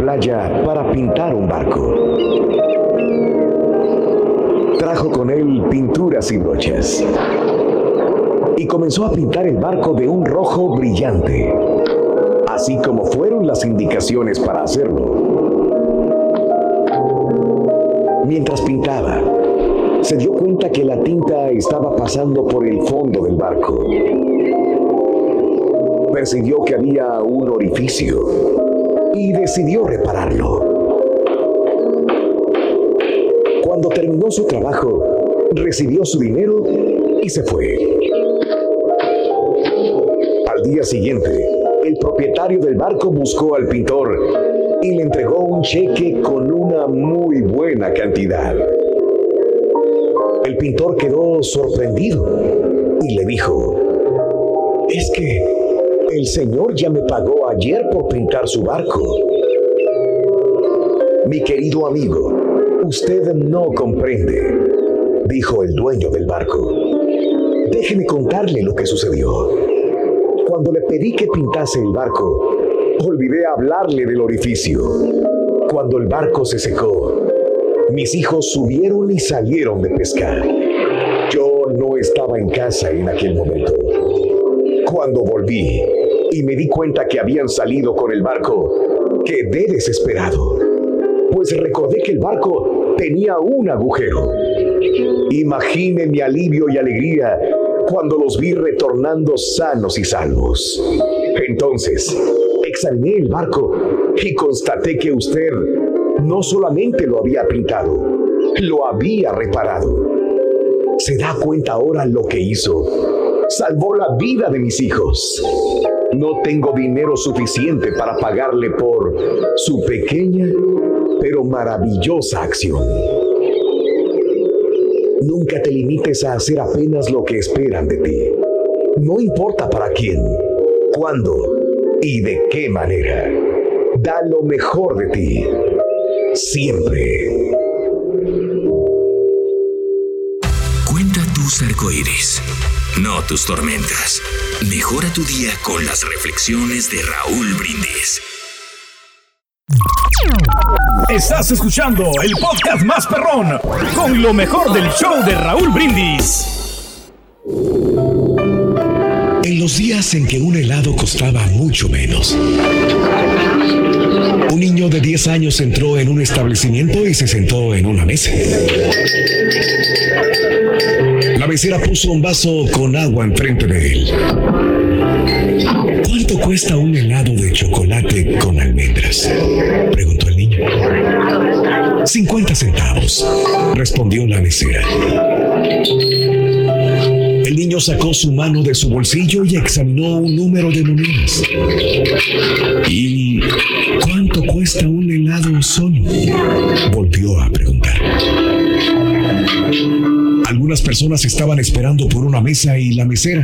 playa para pintar un barco. Trajo con él pinturas y brochas. Y comenzó a pintar el barco de un rojo brillante, así como fueron las indicaciones para hacerlo. Mientras pintaba, se dio cuenta que la tinta estaba pasando por el fondo del barco. Percibió que había un orificio y decidió repararlo. Cuando terminó su trabajo, recibió su dinero y se fue. Al día siguiente, el propietario del barco buscó al pintor y le entregó un cheque con una muy buena cantidad. El pintor quedó sorprendido y le dijo, es que el señor ya me pagó ayer por pintar su barco. Mi querido amigo, usted no comprende, dijo el dueño del barco. Déjeme contarle lo que sucedió. Cuando le pedí que pintase el barco, olvidé hablarle del orificio. Cuando el barco se secó, mis hijos subieron y salieron de pescar. Yo no estaba en casa en aquel momento. Cuando volví y me di cuenta que habían salido con el barco, quedé desesperado, pues recordé que el barco tenía un agujero. Imagine mi alivio y alegría cuando los vi retornando sanos y salvos. Entonces, examiné el barco y constaté que usted no solamente lo había pintado, lo había reparado. ¿Se da cuenta ahora lo que hizo? Salvó la vida de mis hijos. No tengo dinero suficiente para pagarle por su pequeña pero maravillosa acción. Nunca te limites a hacer apenas lo que esperan de ti. No importa para quién, cuándo y de qué manera. Da lo mejor de ti. Siempre. Cuenta tus arcoíris, no tus tormentas. Mejora tu día con las reflexiones de Raúl Brindis. Estás escuchando el podcast más perrón con lo mejor del show de Raúl Brindis. En los días en que un helado costaba mucho menos, un niño de 10 años entró en un establecimiento y se sentó en una mesa. La mesera puso un vaso con agua enfrente de él. ¿Cuánto cuesta un helado de chocolate con almendras? Preguntó el niño. 50 centavos, respondió la mesera. El niño sacó su mano de su bolsillo y examinó un número de monedas. ¿Y personas estaban esperando por una mesa y la mesera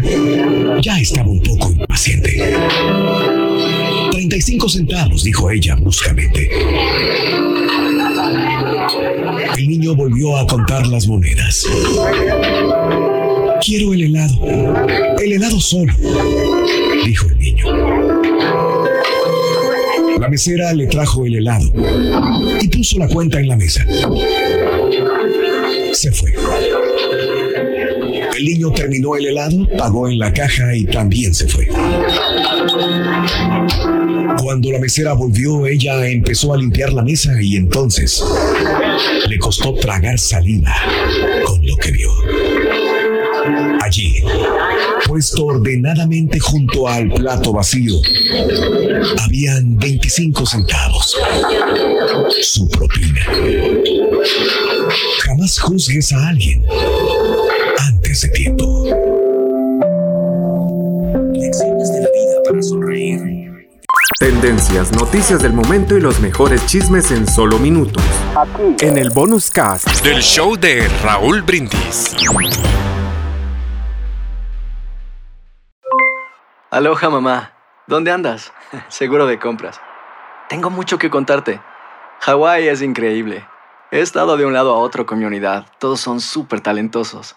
ya estaba un poco impaciente. 35 centavos, dijo ella bruscamente. El niño volvió a contar las monedas. Quiero el helado. El helado solo, dijo el niño. La mesera le trajo el helado y puso la cuenta en la mesa. Se fue. El niño terminó el helado, pagó en la caja y también se fue. Cuando la mesera volvió, ella empezó a limpiar la mesa y entonces le costó tragar saliva con lo que vio. Allí, puesto ordenadamente junto al plato vacío, habían 25 centavos. Su propina. Jamás juzgues a alguien antes de tiempo. Lecciones de la vida para sonreír. Tendencias, noticias del momento y los mejores chismes en solo minutos. En el bonus cast. Del show de Raúl Brindis. Aloha mamá, ¿dónde andas? Seguro de compras. Tengo mucho que contarte. Hawái es increíble. He estado de un lado a otro con mi unidad. Todos son súper talentosos.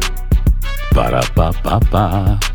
Para, pa, pa, pa.